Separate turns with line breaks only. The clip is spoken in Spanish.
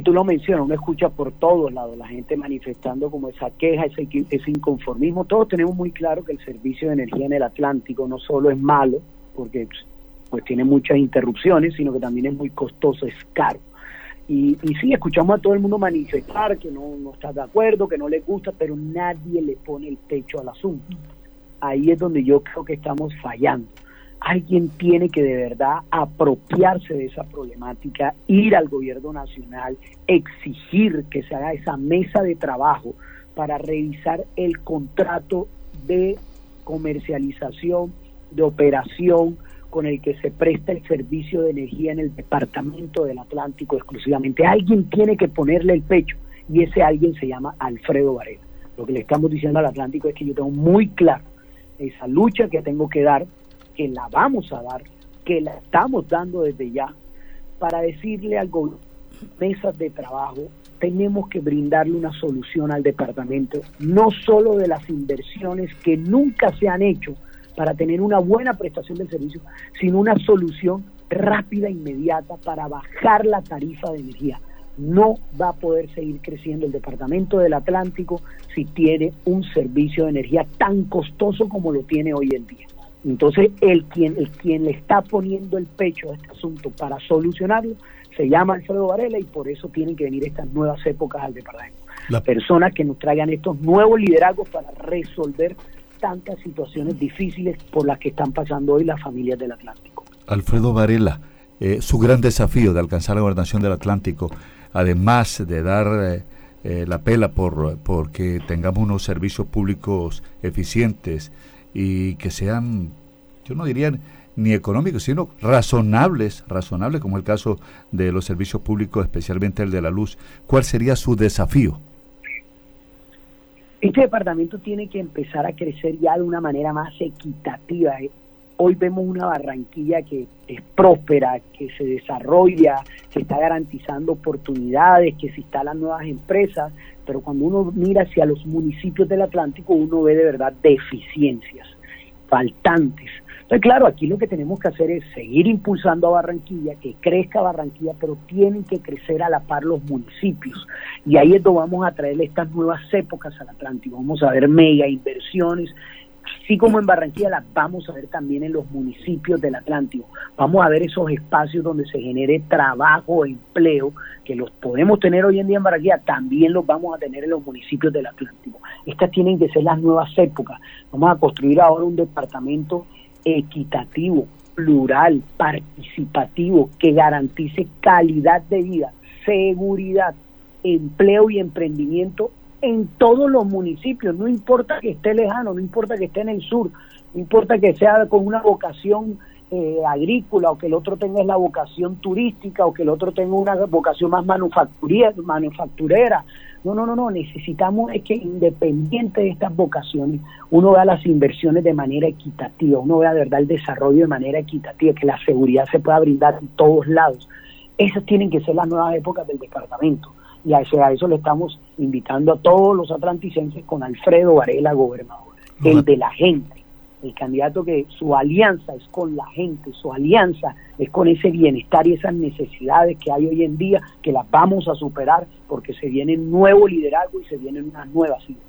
Sí, tú lo mencionas, uno escucha por todos lados la gente manifestando como esa queja, ese, ese inconformismo. Todos tenemos muy claro que el servicio de energía en el Atlántico no solo es malo, porque pues tiene muchas interrupciones, sino que también es muy costoso, es caro. Y, y sí, escuchamos a todo el mundo manifestar que no, no está de acuerdo, que no le gusta, pero nadie le pone el pecho al asunto. Ahí es donde yo creo que estamos fallando alguien tiene que de verdad apropiarse de esa problemática, ir al gobierno nacional, exigir que se haga esa mesa de trabajo para revisar el contrato de comercialización, de operación con el que se presta el servicio de energía en el departamento del Atlántico exclusivamente. Alguien tiene que ponerle el pecho y ese alguien se llama Alfredo Varela. Lo que le estamos diciendo al Atlántico es que yo tengo muy claro esa lucha que tengo que dar que la vamos a dar, que la estamos dando desde ya, para decirle al gobierno, mesas de trabajo, tenemos que brindarle una solución al departamento, no solo de las inversiones que nunca se han hecho para tener una buena prestación del servicio, sino una solución rápida e inmediata para bajar la tarifa de energía. No va a poder seguir creciendo el departamento del Atlántico si tiene un servicio de energía tan costoso como lo tiene hoy en día. Entonces, el quien, el quien le está poniendo el pecho a este asunto para solucionarlo se llama Alfredo Varela y por eso tienen que venir estas nuevas épocas al departamento. Las personas que nos traigan estos nuevos liderazgos para resolver tantas situaciones difíciles por las que están pasando hoy las familias del Atlántico.
Alfredo Varela, eh, su gran desafío de alcanzar la gobernación del Atlántico, además de dar eh, eh, la pela por porque tengamos unos servicios públicos eficientes, y que sean, yo no diría ni económicos, sino razonables, razonables como el caso de los servicios públicos, especialmente el de la luz. ¿Cuál sería su desafío?
Este departamento tiene que empezar a crecer ya de una manera más equitativa. Hoy vemos una Barranquilla que es próspera, que se desarrolla, que está garantizando oportunidades, que se instalan nuevas empresas, pero cuando uno mira hacia los municipios del Atlántico, uno ve de verdad deficiencias, faltantes. Entonces, claro, aquí lo que tenemos que hacer es seguir impulsando a Barranquilla, que crezca Barranquilla, pero tienen que crecer a la par los municipios. Y ahí es donde vamos a traer estas nuevas épocas al Atlántico. Vamos a ver mega inversiones así como en Barranquilla las vamos a ver también en los municipios del Atlántico. Vamos a ver esos espacios donde se genere trabajo, empleo, que los podemos tener hoy en día en Barranquilla, también los vamos a tener en los municipios del Atlántico. Estas tienen que ser las nuevas épocas. Vamos a construir ahora un departamento equitativo, plural, participativo, que garantice calidad de vida, seguridad, empleo y emprendimiento en todos los municipios, no importa que esté lejano, no importa que esté en el sur, no importa que sea con una vocación eh, agrícola o que el otro tenga la vocación turística o que el otro tenga una vocación más manufacturera. No, no, no, no, necesitamos es que independiente de estas vocaciones, uno vea las inversiones de manera equitativa, uno vea de verdad el desarrollo de manera equitativa, que la seguridad se pueda brindar en todos lados. Esas tienen que ser las nuevas épocas del departamento y a eso, le estamos invitando a todos los atlanticenses con Alfredo Varela, gobernador, el de la gente, el candidato que su alianza es con la gente, su alianza es con ese bienestar y esas necesidades que hay hoy en día, que las vamos a superar porque se viene un nuevo liderazgo y se vienen unas nuevas ideas.